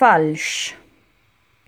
falsch